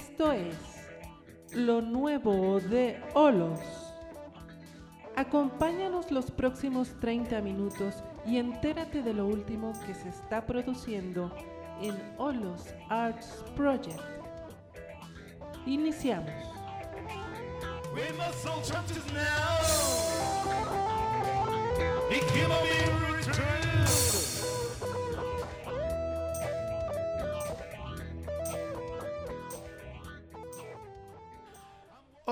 Esto es lo nuevo de Olos. Acompáñanos los próximos 30 minutos y entérate de lo último que se está produciendo en Olos Arts Project. Iniciamos. We must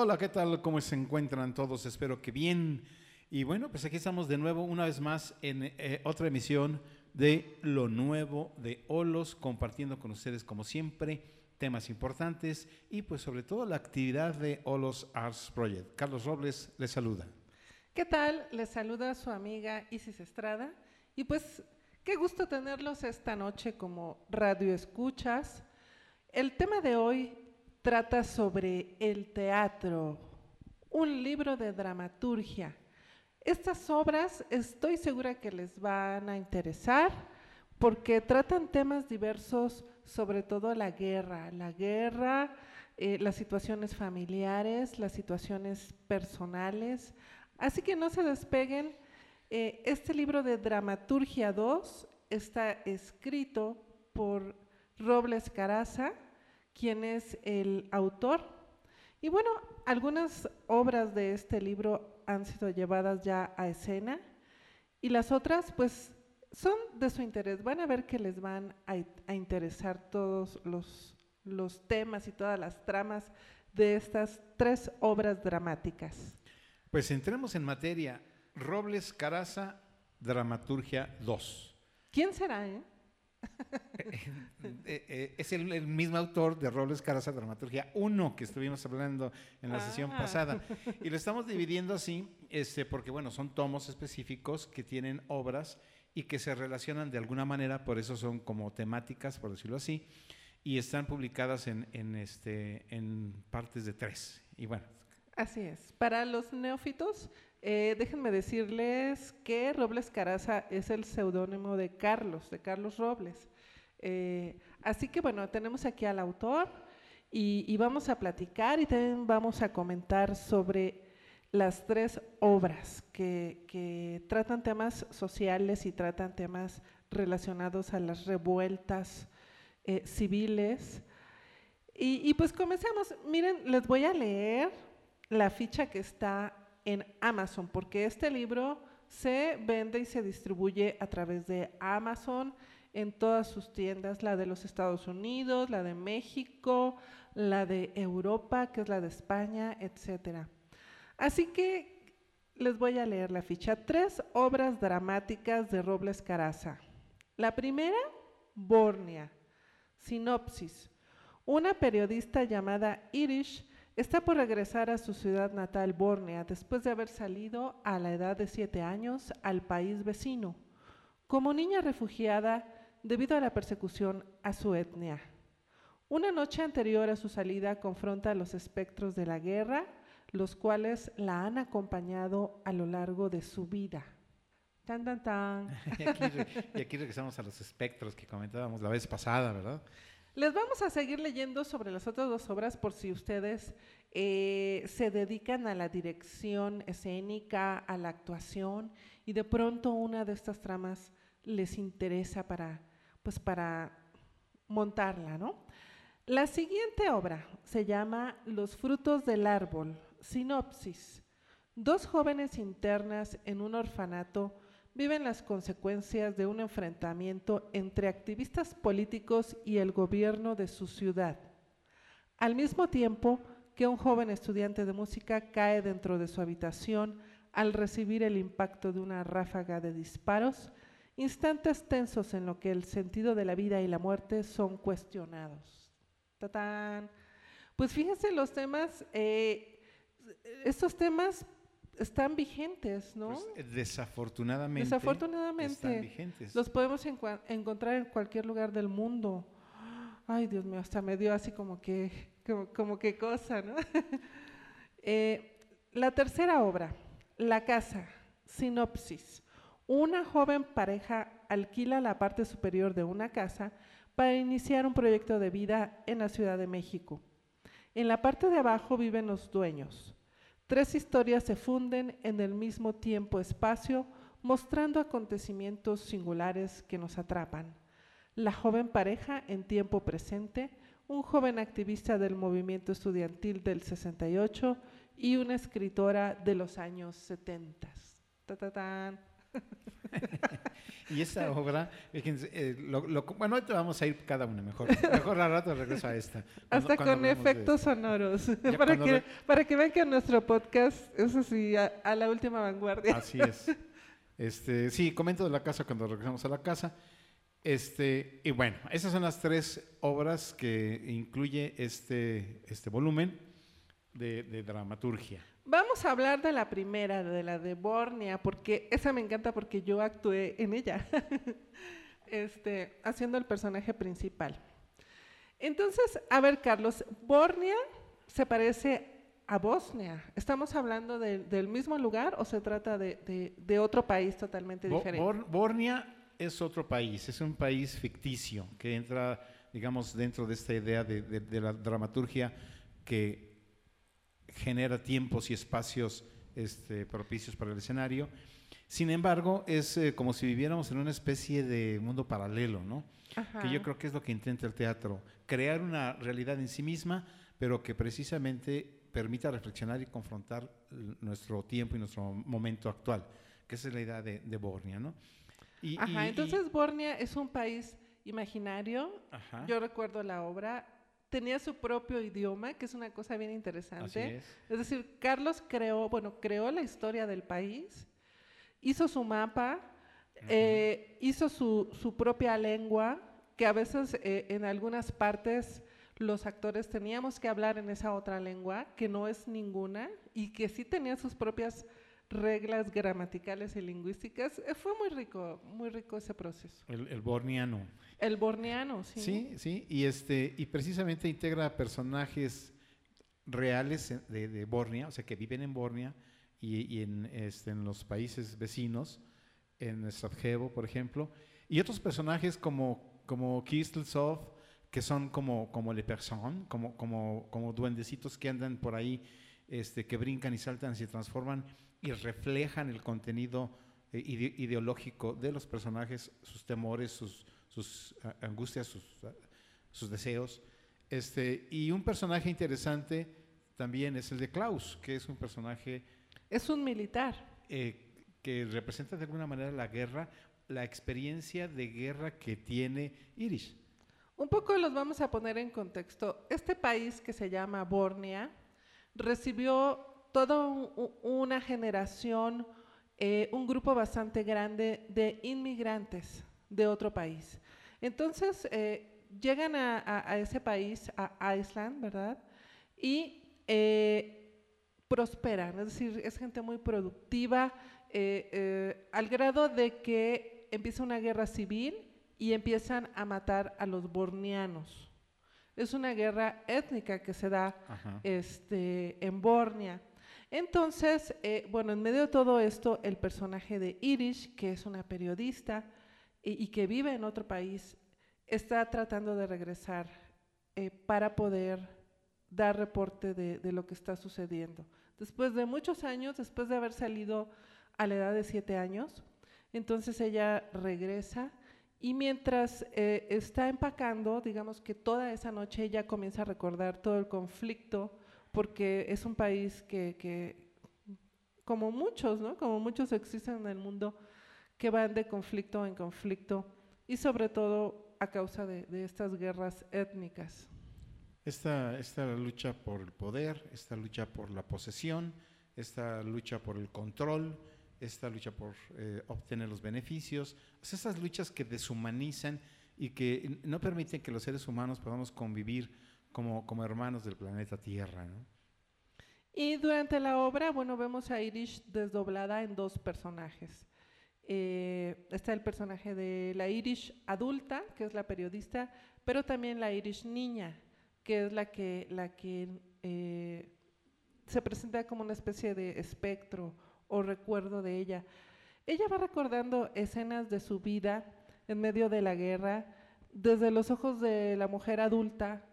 Hola, ¿qué tal? ¿Cómo se encuentran todos? Espero que bien. Y bueno, pues aquí estamos de nuevo, una vez más, en eh, otra emisión de Lo Nuevo de Olos, compartiendo con ustedes, como siempre, temas importantes y pues sobre todo la actividad de Olos Arts Project. Carlos Robles les saluda. ¿Qué tal? Les saluda su amiga Isis Estrada. Y pues, qué gusto tenerlos esta noche como radio escuchas. El tema de hoy trata sobre el teatro, un libro de dramaturgia. Estas obras estoy segura que les van a interesar porque tratan temas diversos, sobre todo la guerra, la guerra, eh, las situaciones familiares, las situaciones personales. Así que no se despeguen. Eh, este libro de Dramaturgia 2 está escrito por Robles Caraza, quien es el autor. Y bueno, algunas obras de este libro han sido llevadas ya a escena y las otras pues son de su interés. Van a ver que les van a, a interesar todos los, los temas y todas las tramas de estas tres obras dramáticas. Pues entremos en materia. Robles Caraza, Dramaturgia 2. ¿Quién será, eh? Eh, eh, es el, el mismo autor de Robles Caraza, Dramaturgia 1, que estuvimos hablando en la sesión Ah. pasada. Y lo estamos dividiendo así, este, porque bueno, son tomos específicos que tienen obras y que se relacionan de alguna manera, por eso son como temáticas, por decirlo así, y están publicadas en, en, este, en partes de tres. Y bueno, Así es. Para los neófitos, eh, déjenme decirles que Robles Caraza es el seudónimo de Carlos, de Carlos Robles. Eh, así que bueno, tenemos aquí al autor y, vamos a platicar y también vamos a comentar sobre las tres obras que, que tratan temas sociales y tratan temas relacionados a las revueltas eh, civiles. Y, y pues comencemos. Miren, les voy a leer la ficha que está en Amazon, porque este libro se vende y se distribuye a través de Amazon en todas sus tiendas, la de los Estados Unidos, la de México, la de Europa, que es la de España, etcétera. Así que les voy a leer la ficha. Tres obras dramáticas de Robles Caraza. La primera, Bornia. Sinopsis. Una periodista llamada Irish está por regresar a su ciudad natal, Bornea, después de haber salido a la edad de siete años al país vecino, como niña refugiada debido a la persecución a su etnia. Una noche anterior a su salida confronta a los espectros de la guerra, los cuales la han acompañado a lo largo de su vida. Tan, tan, tan. y aquí, regresamos a los espectros que comentábamos la vez pasada, ¿verdad? Les vamos a seguir leyendo sobre las otras dos obras por si ustedes eh, se dedican a la dirección escénica, a la actuación y de pronto una de estas tramas les interesa para, pues para montarla, ¿no? La siguiente obra se llama Los frutos del árbol. Sinopsis. Dos jóvenes internas en un orfanato viven las consecuencias de un enfrentamiento entre activistas políticos y el gobierno de su ciudad. Al mismo tiempo que un joven estudiante de música cae dentro de su habitación al recibir el impacto de una ráfaga de disparos, instantes tensos en lo que el sentido de la vida y la muerte son cuestionados. ¡Tatán! Pues fíjense los temas, eh, estos temas están vigentes, ¿no? Pues, eh, desafortunadamente, Desafortunadamente, están vigentes. los podemos encontrar en cualquier lugar del mundo. Ay, Dios mío, hasta me dio así como que, como, como que cosa, ¿no? Eh, la tercera obra, La casa, sinopsis. Una joven pareja alquila la parte superior de una casa para iniciar un proyecto de vida en la Ciudad de México. En la parte de abajo viven los dueños. Tres historias se funden en el mismo tiempo-espacio, mostrando acontecimientos singulares que nos atrapan. La joven pareja en tiempo presente, un joven activista del movimiento estudiantil del 68 y una escritora de los años 70. Ta. Y esta obra, fíjense, eh, lo- lo- bueno, ahorita vamos a ir cada una mejor. Mejor al rato regreso a esta. Hasta cuando con de- efectos sonoros, para que, re- para que vean que nuestro podcast, eso sí, a, a la última vanguardia. Así es. Este, sí, comento de la casa cuando regresamos a la casa. Este, y bueno, esas son las tres obras que incluye este, este volumen de, de dramaturgia. Vamos a hablar de la primera, de la de Bornia, porque esa me encanta porque yo actué en ella, este, haciendo el personaje principal. Entonces, a ver, Carlos, Bornia se parece a Bosnia. ¿Estamos hablando de- del mismo lugar o se trata de, de- de otro país totalmente Bo- diferente? Bor- Bornia es otro país, es un país ficticio que entra, digamos, dentro de esta idea de, de- de la dramaturgia que genera tiempos y espacios este, propicios para el escenario. Sin embargo, es eh, como si viviéramos en una especie de mundo paralelo, ¿no? Ajá. Que yo creo que es lo que intenta el teatro, crear una realidad en sí misma, pero que precisamente permita reflexionar y confrontar nuestro tiempo y nuestro momento actual, que esa es la idea de, de Bornia, ¿no? Y- y- Ajá, y- entonces Bornia es un país imaginario. Ajá, Yo recuerdo la obra. Tenía su propio idioma, que es una cosa bien interesante. es. Es decir, Carlos creó, bueno, creó la historia del país, hizo su mapa, eh, hizo su, su propia lengua, que a veces eh, en algunas partes los actores teníamos que hablar en esa otra lengua, que no es ninguna, y que sí tenía sus propias reglas gramaticales y lingüísticas. Eh, fue muy rico, muy rico ese proceso. El, el borniano. El borneano, sí. Sí, sí, y, este, y precisamente integra personajes reales de, de Bornia, o sea, que viven en Bornia y, y en, este, en los países vecinos, en Sarajevo, por ejemplo, y otros personajes como, como Kistelsov, que son como, como Le Person, como, como, como duendecitos que andan por ahí, este, que brincan y saltan, se transforman y reflejan el contenido eh, ide- ideológico de los personajes, sus temores, sus, sus ah, angustias, sus, ah, sus deseos. Este, y un personaje interesante también es el de Klaus, que es un personaje Es un militar. eh, que representa de alguna manera la guerra, la experiencia de guerra que tiene Irish. Un poco los vamos a poner en contexto. Este país que se llama Bornea recibió toda un- una generación, eh, un grupo bastante grande de inmigrantes de otro país. Entonces, eh, llegan a, a- a ese país, a Iceland, ¿verdad? Y eh, prosperan, es decir, es gente muy productiva, al grado de que empieza una guerra civil y empiezan a matar a los bornianos. Es una guerra étnica que se da Ajá. este, en Bornia. Entonces, eh, bueno, en medio de todo esto, el personaje de Irish, que es una periodista y, que vive en otro país, está tratando de regresar eh, para poder dar reporte de, de lo que está sucediendo. Después de muchos años, después de haber salido a la edad de siete años, entonces ella regresa y mientras eh, está empacando, digamos que toda esa noche ella comienza a recordar todo el conflicto, porque es un país que, que, como muchos, ¿no? Como muchos existen en el mundo, que van de conflicto en conflicto y sobre todo a causa de, de estas guerras étnicas. Esta, esta lucha por el poder, esta lucha por la posesión, esta lucha por el control, esta lucha por eh, obtener los beneficios, esas luchas que deshumanizan y que no permiten que los seres humanos podamos convivir como, como hermanos del planeta Tierra. ¿no? Y durante la obra, bueno, vemos a Irish desdoblada en dos personajes. Eh, está el personaje de la Irish adulta, que es la periodista, pero también la Irish niña, que es la que, la que eh, se presenta como una especie de espectro o recuerdo de ella. Ella va recordando escenas de su vida en medio de la guerra desde los ojos de la mujer adulta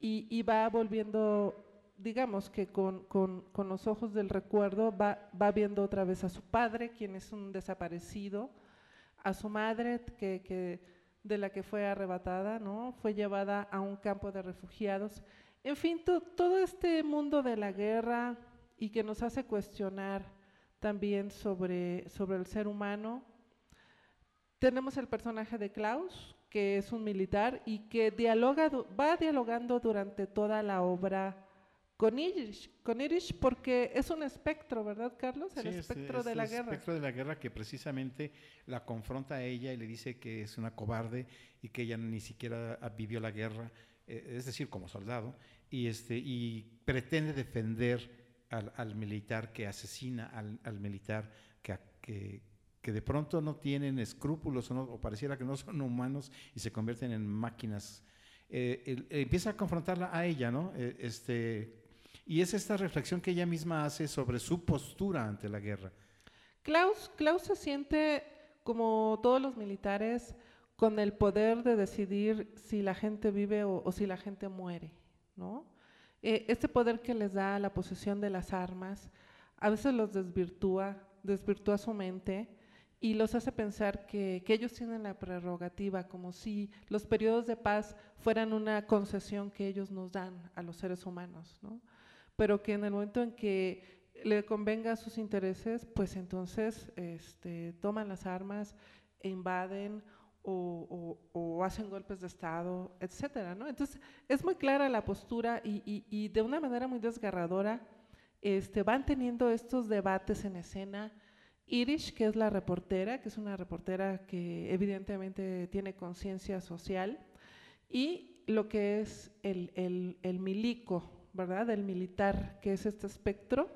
y, y va volviendo digamos que con, con, con los ojos del recuerdo va, va viendo otra vez a su padre, quien es un desaparecido, a su madre que, que de la que fue arrebatada, ¿no? Fue llevada a un campo de refugiados. En fin, to- todo este mundo de la guerra y que nos hace cuestionar también sobre, sobre el ser humano. Tenemos el personaje de Klaus, que es un militar y que dialoga, va dialogando durante toda la obra con Irish, con Irish porque es un espectro, ¿verdad, Carlos? El Sí, es- espectro es de la el guerra. espectro de la guerra que precisamente la confronta a ella y le dice que es una cobarde y que ella ni siquiera vivió la guerra, eh, es decir, como soldado, y, este, y pretende defender al, al militar que asesina al, al militar que, que, que de pronto no tienen escrúpulos o, no- o pareciera que no son humanos y se convierten en máquinas. Eh, él- empieza a confrontarla a ella, ¿no? Eh, este, y es esta reflexión que ella misma hace sobre su postura ante la guerra. Klaus, Klaus se siente, como todos los militares, con el poder de decidir si la gente vive o, o si la gente muere, ¿no? Eh, este poder que les da la posesión de las armas, a veces los desvirtúa, desvirtúa su mente y los hace pensar que, que ellos tienen la prerrogativa, como si los periodos de paz fueran una concesión que ellos nos dan a los seres humanos, ¿no? Pero que en el momento en que le convenga a sus intereses, pues entonces este, toman las armas e invaden o, o- o hacen golpes de Estado, etcétera, ¿no? Entonces, es muy clara la postura y, y- y de una manera muy desgarradora este, van teniendo estos debates en escena. Irish, que es la reportera, que es una reportera que evidentemente tiene conciencia social, y lo que es el, el- el milico, ¿verdad? El militar, que es este espectro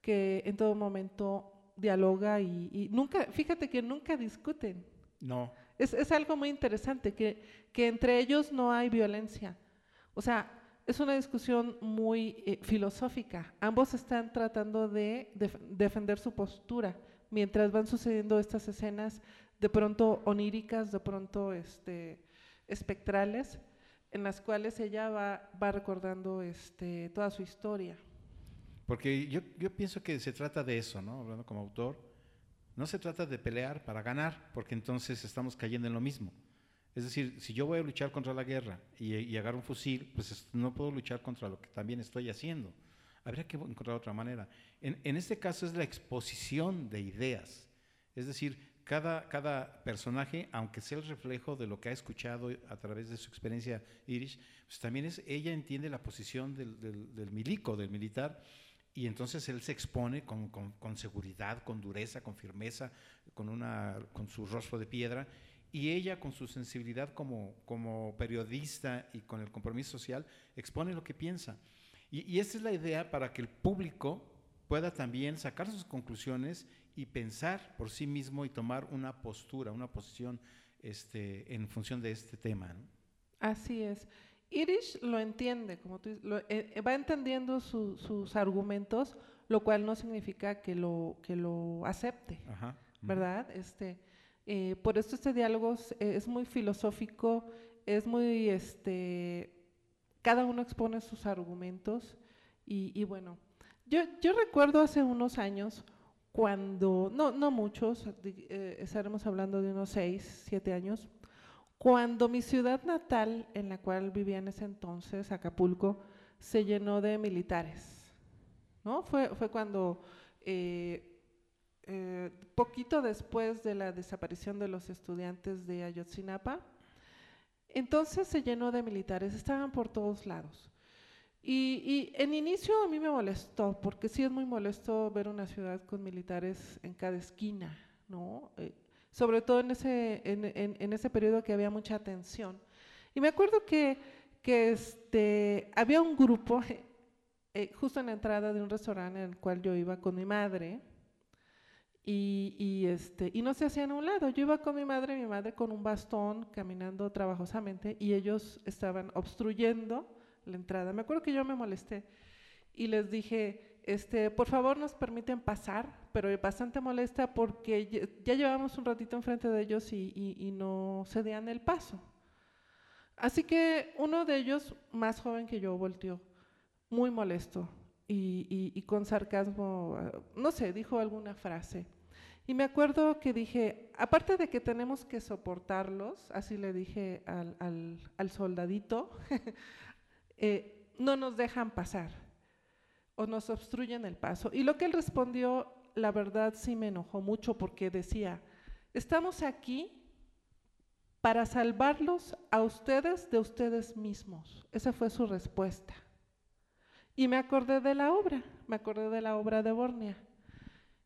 que en todo momento dialoga y, y nunca, fíjate que nunca discuten. No, Es, es algo muy interesante, que, que entre ellos no hay violencia. O sea, es una discusión muy eh, filosófica. Ambos están tratando de def- defender su postura mientras van sucediendo estas escenas de pronto oníricas, de pronto este, espectrales, en las cuales ella va, va recordando este, toda su historia. porque yo, yo pienso que se trata de eso, ¿no? Hablando como autor, no se trata de pelear para ganar, porque entonces estamos cayendo en lo mismo. Es decir, si yo voy a luchar contra la guerra y, y agarro un fusil, pues es- no puedo luchar contra lo que también estoy haciendo. Habría que encontrar otra manera. En, en este caso es la exposición de ideas. Es decir, cada, cada personaje, aunque sea el reflejo de lo que ha escuchado a través de su experiencia irish, pues también es, ella entiende la posición del, del- milico, del militar, y entonces él se expone con, con- con seguridad, con dureza, con firmeza, con, una, con su rostro de piedra, y ella con su sensibilidad como, como periodista y con el compromiso social expone lo que piensa. Y, y esta es la idea para que el público pueda también sacar sus conclusiones y pensar por sí mismo y tomar una postura, una posición este, en función de este tema. ¿no? Así es. Irish lo entiende, como tú lo- eh, eh, va entendiendo su- sus argumentos, lo cual no significa que lo, que lo acepte, Ajá. ¿verdad? Este, eh, por eso este diálogo es, es muy filosófico, es muy, este, cada uno expone sus argumentos y, bueno, yo, recuerdo hace unos años cuando, no, no muchos, eh, estaremos hablando de unos seis, siete años, cuando mi ciudad natal, en la cual vivía en ese entonces, Acapulco, se llenó de militares. ¿no? Fue, fue cuando, eh, eh, poquito después de la desaparición de los estudiantes de Ayotzinapa, entonces se llenó de militares, estaban por todos lados. Y, en inicio a mí me molestó, porque sí es muy molesto ver una ciudad con militares en cada esquina, ¿no? Eh, sobre todo en ese, en ese periodo que había mucha tensión. Y me acuerdo que, que este, había un grupo, eh, justo en la entrada de un restaurante en el cual yo iba con mi madre, y, y, este, y no se hacían a un lado. Yo iba con mi madre, mi madre con un bastón, caminando trabajosamente, y ellos estaban obstruyendo la entrada. Me acuerdo que yo me molesté y les dije, este, por favor nos permiten pasar, pero bastante molesta porque ya, ya llevamos un ratito enfrente de ellos y, y- y no cedían el paso. Así que uno de ellos, más joven que yo, volteó. muy molesto y, con sarcasmo, ah, no sé, dijo alguna frase. Y me acuerdo que dije, aparte de que tenemos que soportarlos, así le dije al soldadito, eh, no nos dejan pasar o nos obstruyen el paso. Y lo que él respondió, la verdad sí me enojó mucho porque decía, estamos aquí para salvarlos a ustedes de ustedes mismos. Esa fue su respuesta. Y me acordé de la obra, me acordé de la obra de Bornia.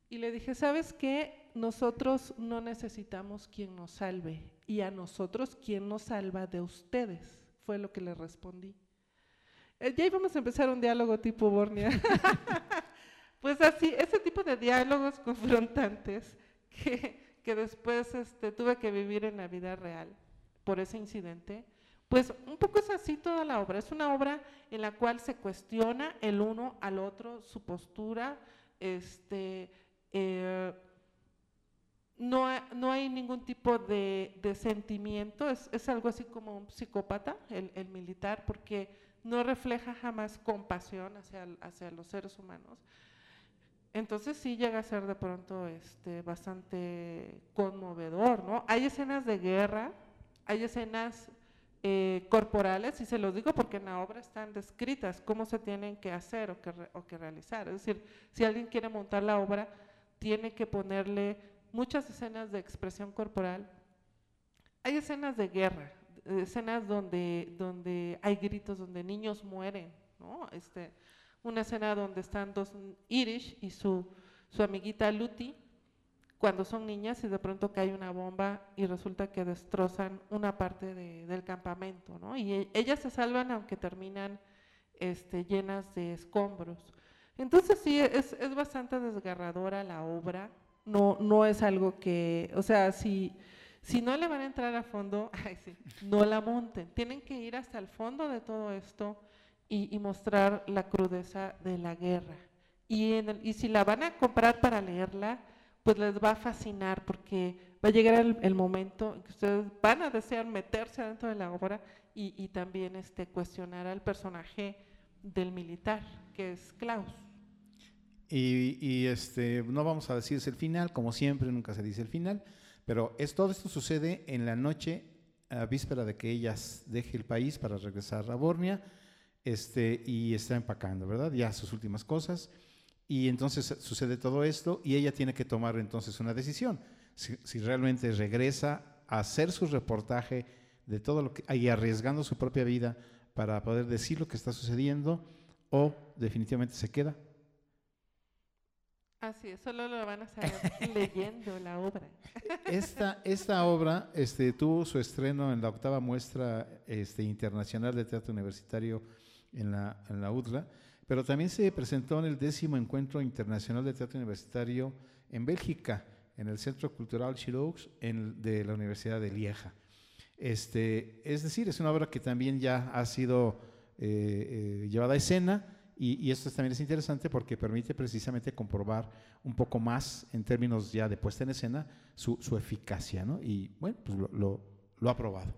Y le dije, ¿sabes qué? Nosotros no necesitamos quien nos salve y a nosotros quien nos salva de ustedes, fue lo que le respondí. Eh, ya íbamos a empezar un diálogo tipo Bornia. pues así, ese tipo de diálogos confrontantes que, que después este, tuve que vivir en la vida real por ese incidente. Pues un poco es así toda la obra. Es una obra en la cual se cuestiona el uno al otro su postura. Este, eh, no, no hay ningún tipo de, sentimiento. Es, es algo así como un psicópata, el, el militar, porque no refleja jamás compasión hacia, hacia los seres humanos. Entonces sí llega a ser de pronto este, bastante conmovedor, ¿no? Hay escenas de guerra, hay escenas eh, corporales, y se los digo porque en la obra están descritas cómo se tienen que hacer o que, o que realizar. Es decir, si alguien quiere montar la obra, tiene que ponerle muchas escenas de expresión corporal. Hay escenas de guerra, escenas donde, donde hay gritos, donde niños mueren, ¿no? Este, una escena donde están dos Irish y su, su amiguita Luty, cuando son niñas y de pronto cae una bomba y resulta que destrozan una parte de- del campamento, ¿no? Y e- ellas se salvan aunque terminan este, llenas de escombros. Entonces sí, es, es bastante desgarradora la obra, no, no es algo que, o sea, si, si no le van a entrar a fondo, ay, sí, no la monten, tienen que ir hasta el fondo de todo esto y, y mostrar la crudeza de la guerra. Y, en el- y si la van a comprar para leerla, pues les va a fascinar porque va a llegar el, el momento en que ustedes van a desear meterse dentro de la obra y, y también este, cuestionar al personaje del militar, que es Klaus. Y, y, este, no vamos a decirse el final, como siempre, nunca se dice el final, pero es, todo esto sucede en la noche, a víspera de que ella deje el país para regresar a Bornia, este, y está empacando, ¿verdad? Ya sus últimas cosas. Y entonces sucede todo esto y ella tiene que tomar entonces una decisión. Si, si realmente regresa a hacer su reportaje de todo lo que y arriesgando su propia vida para poder decir lo que está sucediendo o definitivamente se queda Así es, solo lo van a saber leyendo la obra. Esta, esta obra este, tuvo su estreno en la octava muestra este, internacional de teatro universitario en la, en la UDLA, pero también se presentó en el décimo encuentro internacional de teatro universitario en Bélgica, en el Centro Cultural Chiroux de la Universidad de Lieja. Este, es decir, es una obra que también ya ha sido eh, eh, llevada a escena y, y esto también es interesante porque permite precisamente comprobar un poco más en términos ya de puesta en escena su, su eficacia, ¿no? Y bueno, pues lo, lo, lo ha probado.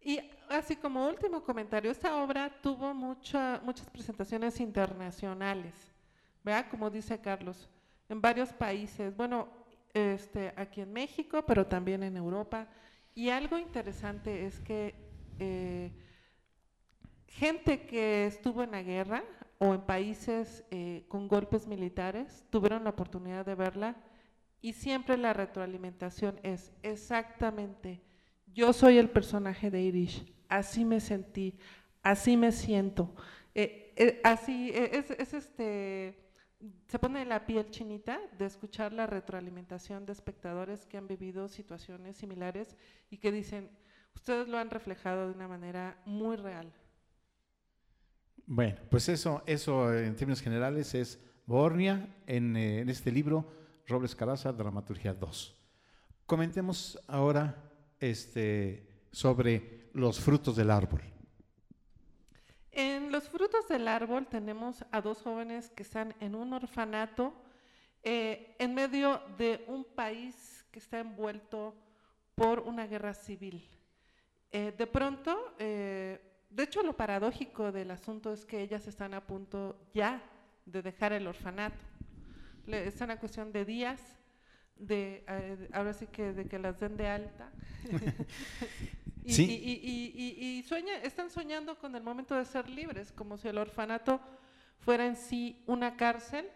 Y así como último comentario, esta obra tuvo mucha- muchas presentaciones internacionales, ¿verdad? Como dice Carlos, en varios países, bueno, este, aquí en México, pero también en Europa. Y algo interesante es que eh, gente que estuvo en la guerra o en países eh, con golpes militares tuvieron la oportunidad de verla y siempre la retroalimentación es exactamente yo soy el personaje de Irish, así me sentí, así me siento. Eh, eh, así eh, es, es este, se pone la piel chinita de escuchar la retroalimentación de espectadores que han vivido situaciones similares y que dicen, ustedes lo han reflejado de una manera muy real. Bueno, pues eso, eso en términos generales es Bornia en, este libro, Robles Caraza, Dramaturgia 2. Comentemos ahora este, sobre los frutos del árbol. En los frutos del árbol tenemos a dos jóvenes que están en un orfanato eh, en medio de un país que está envuelto por una guerra civil. Eh, de pronto, eh, de hecho, lo paradójico del asunto es que ellas están a punto ya de dejar el orfanato. Le, están a cuestión de días, de eh, ahora sí que de que las den de alta. y, Sí. y, y- y- y sueña, están soñando con el momento de ser libres, como si el orfanato fuera en sí una cárcel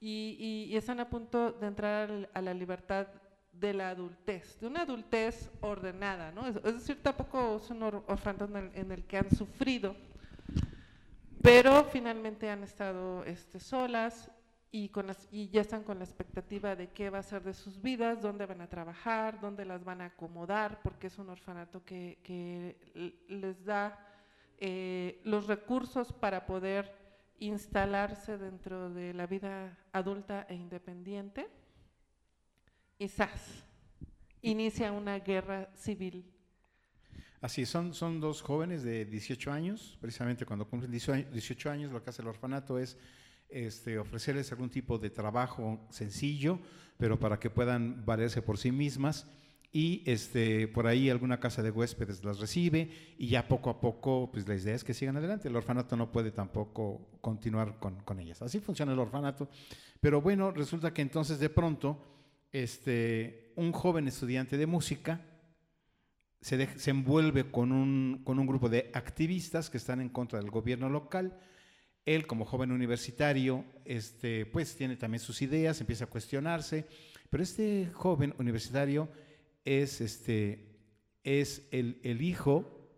y, están a punto de entrar a la libertad de la adultez, de una adultez ordenada, ¿no? Es, es decir, tampoco es un or- orfanato en el, en el que han sufrido, pero finalmente han estado este, solas y, con las, y ya están con la expectativa de qué va a ser de sus vidas, dónde van a trabajar, dónde las van a acomodar, porque es un orfanato que, que les da eh, los recursos para poder instalarse dentro de la vida adulta e independiente. Y ¡zas! inicia una guerra civil. Así, son, son dos jóvenes de 18 años, precisamente cuando cumplen 18 18 años, lo que hace el orfanato es este, ofrecerles algún tipo de trabajo sencillo, pero para que puedan valerse por sí mismas. Y este, por ahí alguna casa de huéspedes las recibe y ya poco a poco, pues la idea es que sigan adelante. El orfanato no puede tampoco continuar con, con ellas. Así funciona el orfanato. Pero bueno, resulta que entonces de pronto, este, un joven estudiante de música, se, envuelve con un, con un grupo de activistas que están en contra del gobierno local. Él, como joven universitario, este, pues tiene también sus ideas, empieza a cuestionarse, pero este joven universitario es, este, es el, el hijo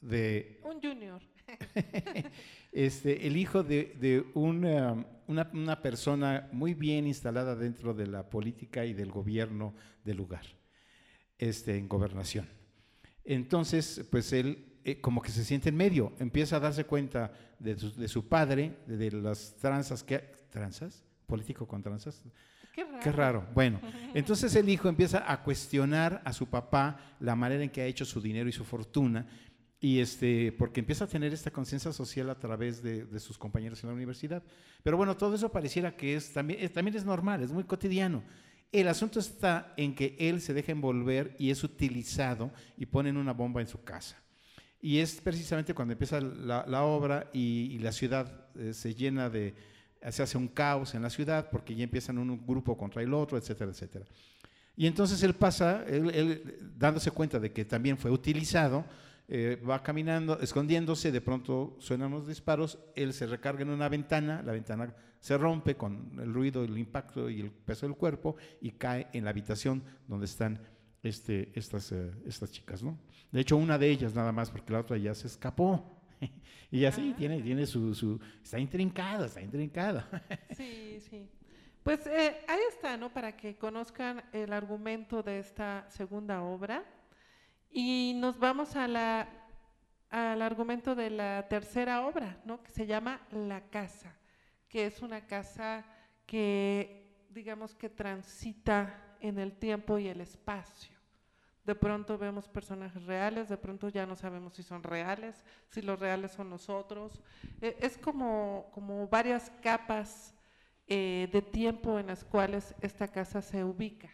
de Un junior. este, el hijo de, de una, una, una persona muy bien instalada dentro de la política y del gobierno del lugar, este, en gobernación. Entonces, pues él eh, como que se siente en medio, empieza a darse cuenta de su, de su padre, de, de las tranzas que... ¿Tranzas? ¿Político con tranzas? Qué raro. Qué raro. Bueno, entonces el hijo empieza a cuestionar a su papá la manera en que ha hecho su dinero y su fortuna, y este, porque empieza a tener esta conciencia social a través de, de sus compañeros en la universidad. Pero bueno, todo eso pareciera que es también, es, también es normal, es muy cotidiano. El asunto está en que él se deja envolver y es utilizado y ponen una bomba en su casa. Y es precisamente cuando empieza la, obra y, la ciudad eh, se llena de, se hace un caos en la ciudad porque ya empiezan un grupo contra el otro, etcétera, etcétera. Y entonces él pasa, él, él, dándose cuenta de que también fue utilizado, eh, va caminando, escondiéndose, de pronto suenan los disparos, él se recarga en una ventana, la ventana se rompe con el ruido, el impacto y el peso del cuerpo y cae en la habitación donde están este, estas, eh, estas chicas, ¿no? De hecho, una de ellas nada más, porque la otra ya se escapó. y así Ah. tiene, tiene su, su, está intrincada, está intrincada. Sí, sí. Pues eh, ahí está, ¿no? Para que conozcan el argumento de esta segunda obra. Y nos vamos a la, al argumento de la tercera obra, ¿no? Que se llama La Casa, que es una casa que, digamos, que transita en el tiempo y el espacio. De pronto vemos personajes reales, de pronto ya no sabemos si son reales, si los reales son nosotros. Eh, es como, como varias capas eh, de tiempo en las cuales esta casa se ubica.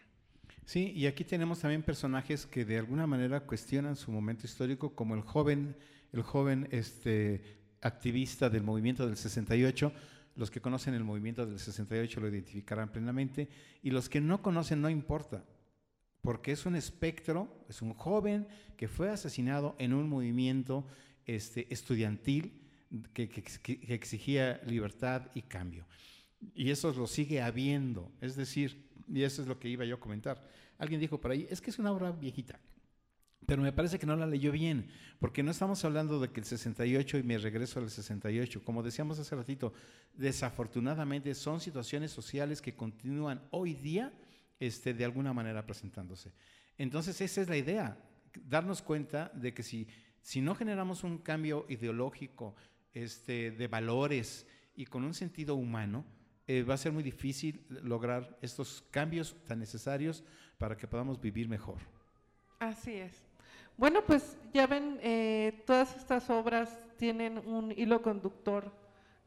Sí, y aquí tenemos también personajes que de alguna manera cuestionan su momento histórico, como el joven, el joven este, activista del movimiento del 68. Los que conocen el movimiento del 68 lo identificarán plenamente, y los que no conocen no importa, porque es un espectro, es un joven que fue asesinado en un movimiento este, estudiantil que, que- exigía libertad y cambio. Y eso lo sigue habiendo, es decir, y eso es lo que iba yo a comentar. Alguien dijo por ahí, es que es una obra viejita, pero me parece que no la leyó bien, porque no estamos hablando de que el 68 y me regreso al 68, como decíamos hace ratito, desafortunadamente son situaciones sociales que continúan hoy día este, de alguna manera presentándose. Entonces esa es la idea, darnos cuenta de que si, si no generamos un cambio ideológico este, de valores y con un sentido humano, eh, va a ser muy difícil lograr estos cambios tan necesarios para que podamos vivir mejor. Así es. Bueno, pues ya ven, eh, todas estas obras tienen un hilo conductor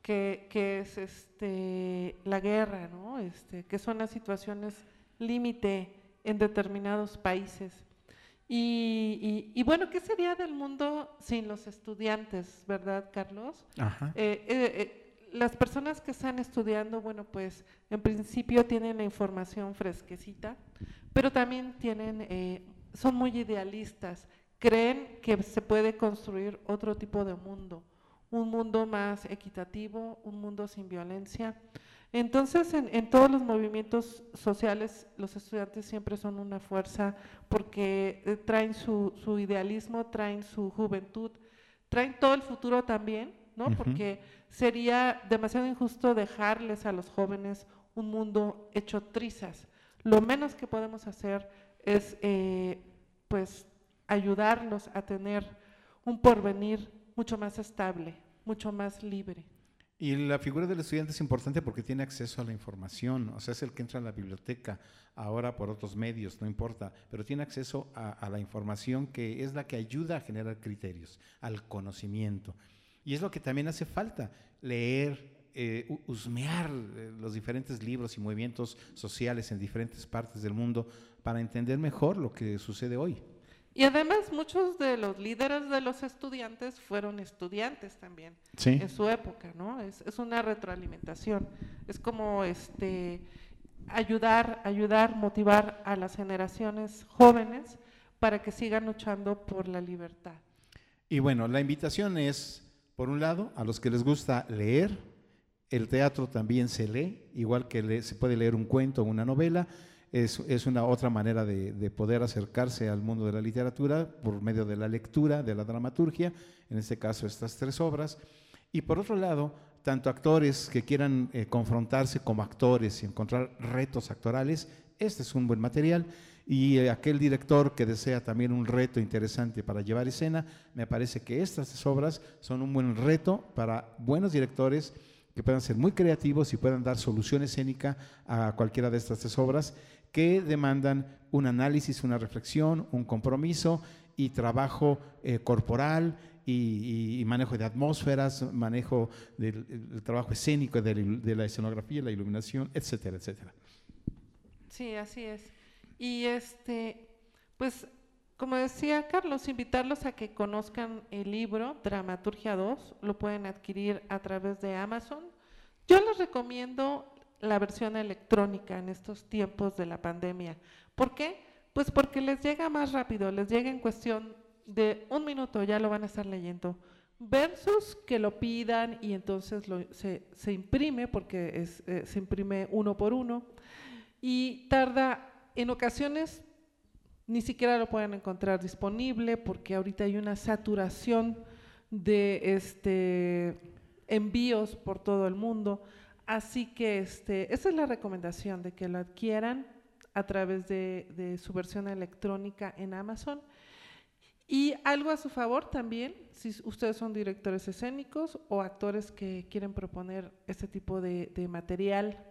que, que es este, la guerra, ¿no? Este, que son las situaciones límite en determinados países. Y, y- y bueno, ¿qué sería del mundo sin los estudiantes, verdad, Carlos? Ajá. Eh, eh, eh, las personas que están estudiando, bueno, pues en principio tienen la información fresquecita, pero también tienen, eh, son muy idealistas, creen que se puede construir otro tipo de mundo, un mundo más equitativo, un mundo sin violencia. Entonces, en, en todos los movimientos sociales, los estudiantes siempre son una fuerza porque eh, traen su, su idealismo, traen su juventud, traen todo el futuro también, ¿no? Ujú. Porque sería demasiado injusto dejarles a los jóvenes un mundo hecho trizas. Lo menos que podemos hacer es, eh, pues, ayudarlos a tener un porvenir mucho más estable, mucho más libre. Y la figura del estudiante es importante porque tiene acceso a la información, o sea, es el que entra a la biblioteca, ahora por otros medios, no importa, pero tiene acceso a, a la información que es la que ayuda a generar criterios, al conocimiento. Y es lo que también hace falta, leer, eh, hu- husmear eh, los diferentes libros y movimientos sociales en diferentes partes del mundo para entender mejor lo que sucede hoy. Y además muchos de los líderes de los estudiantes fueron estudiantes también Sí. en su época, ¿no? Es, es una retroalimentación. Es como este ayudar, ayudar, motivar a las generaciones jóvenes para que sigan luchando por la libertad. Y bueno, la invitación es, por un lado, a los que les gusta leer, el teatro también se lee, igual que le- se puede leer un cuento o una novela, es, una otra manera de, de poder acercarse al mundo de la literatura por medio de la lectura, de la dramaturgia, en este caso estas tres obras. Y por otro lado, tanto actores que quieran eh, confrontarse como actores y encontrar retos actorales, este es un buen material. Y eh, aquel director que desea también un reto interesante para llevar escena, me parece que estas obras son un buen reto para buenos directores que puedan ser muy creativos y puedan dar solución escénica a cualquiera de estas tres obras que demandan un análisis, una reflexión, un compromiso y trabajo eh, corporal y, manejo de atmósferas, manejo del el trabajo escénico, de, de la escenografía, la iluminación, etcétera, etcétera. Sí, así es. Y este, pues, como decía Carlos, invitarlos a que conozcan el libro Dramaturgia 2, lo pueden adquirir a través de Amazon. Yo les recomiendo la versión electrónica en estos tiempos de la pandemia. ¿Por qué? Pues porque les llega más rápido, les llega en cuestión de un minuto, ya lo van a estar leyendo, versus que lo pidan y entonces se, se imprime, porque eh, se imprime uno por uno y tarda, en ocasiones ni siquiera lo pueden encontrar disponible porque ahorita hay una saturación de este envíos por todo el mundo. Así que este, esa es la recomendación de que lo adquieran a través de, su versión electrónica en Amazon. Y algo a su favor también, si ustedes son directores escénicos o actores que quieren proponer este tipo de, de material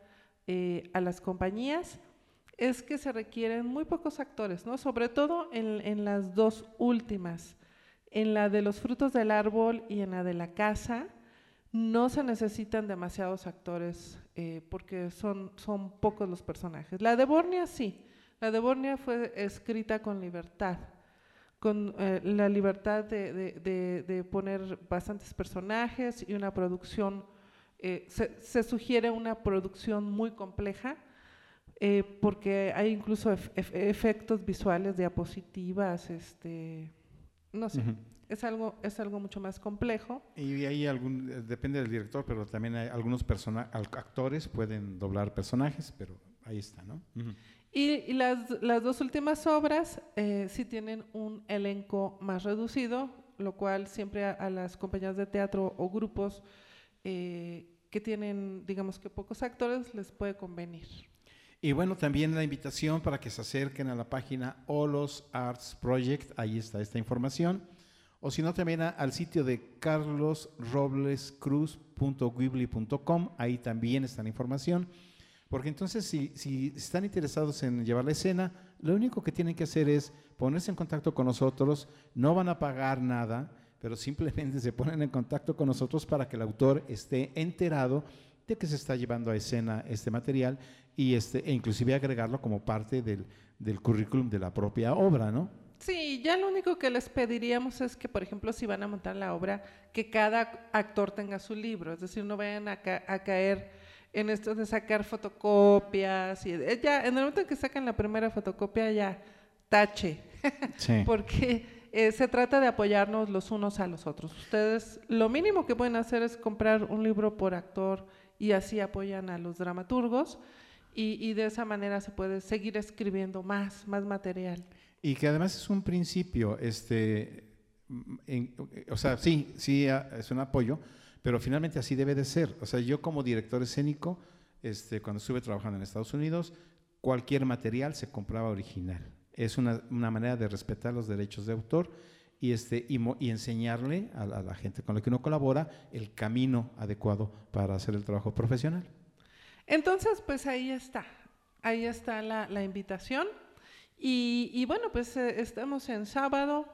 eh, a las compañías, es que se requieren muy pocos actores, ¿no? Sobre todo en, en las dos últimas, en la de los frutos del árbol y en la de la casa, no se necesitan demasiados actores eh, porque son, son pocos los personajes. La de Bornia sí, la de Bornia fue escrita con libertad, con eh, la libertad de, de- de- de poner bastantes personajes y una producción, eh, se, se sugiere una producción muy compleja, eh, porque hay incluso ef- ef- efectos visuales, diapositivas, este, no sé, es, algo, es algo mucho más complejo. Y hay algún, eh, depende del director, pero también hay algunos actores pueden doblar personajes, pero ahí está, ¿no? Y las, las dos últimas obras eh, sí tienen un elenco más reducido, lo cual siempre a, a las compañías de teatro o grupos eh, que tienen, digamos que pocos actores, les puede convenir. Y bueno, también la invitación para que se acerquen a la página Olos Arts Project, ahí está esta información. O si no, también al sitio de carlosroblescruz.wibly.com, ahí también está la información. Porque entonces, si, si están interesados en llevar la escena, lo único que tienen que hacer es ponerse en contacto con nosotros, no van a pagar nada, pero simplemente se ponen en contacto con nosotros para que el autor esté enterado de que se está llevando a escena este material y este, e inclusive agregarlo como parte del, del currículum de la propia obra, ¿no? Sí, ya lo único que les pediríamos es que, por ejemplo, si van a montar la obra, que cada actor tenga su libro, es decir, no vayan a, ca- a caer en esto de sacar fotocopias. Y, eh, ya, en el momento en que sacan la primera fotocopia, ya tache, Sí. porque eh, se trata de apoyarnos los unos a los otros. Ustedes lo mínimo que pueden hacer es comprar un libro por actor y así apoyan a los dramaturgos y, de esa manera se puede seguir escribiendo más, más material. Y que además es un principio, este, o sea, sí, sí es un apoyo, pero finalmente así debe de ser. O sea, yo como director escénico, este, cuando estuve trabajando en Estados Unidos, cualquier material se compraba original. Es una, manera de respetar los derechos de autor y, este, y, y enseñarle a a la gente con la que uno colabora el camino adecuado para hacer el trabajo profesional. Entonces, pues ahí está, ahí está la, invitación. Y, bueno, pues eh, estamos en sábado,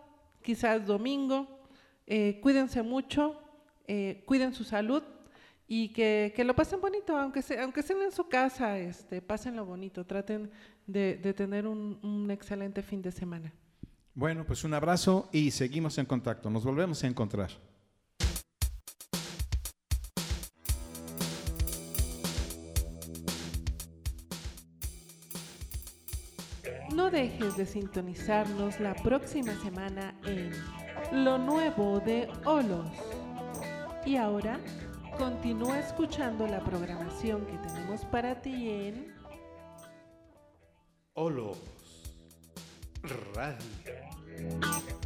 quizás domingo. Eh, cuídense mucho, eh, cuiden su salud y que, lo pasen bonito, aunque, se- aunque estén en su casa, este, pásenlo bonito, traten de, tener un excelente fin de semana. Bueno, pues un abrazo y seguimos en contacto. Nos volvemos a encontrar. No dejes de sintonizarnos la próxima semana en Lo Nuevo de Olos. Y ahora, continúa escuchando la programación que tenemos para ti en Olos Radio.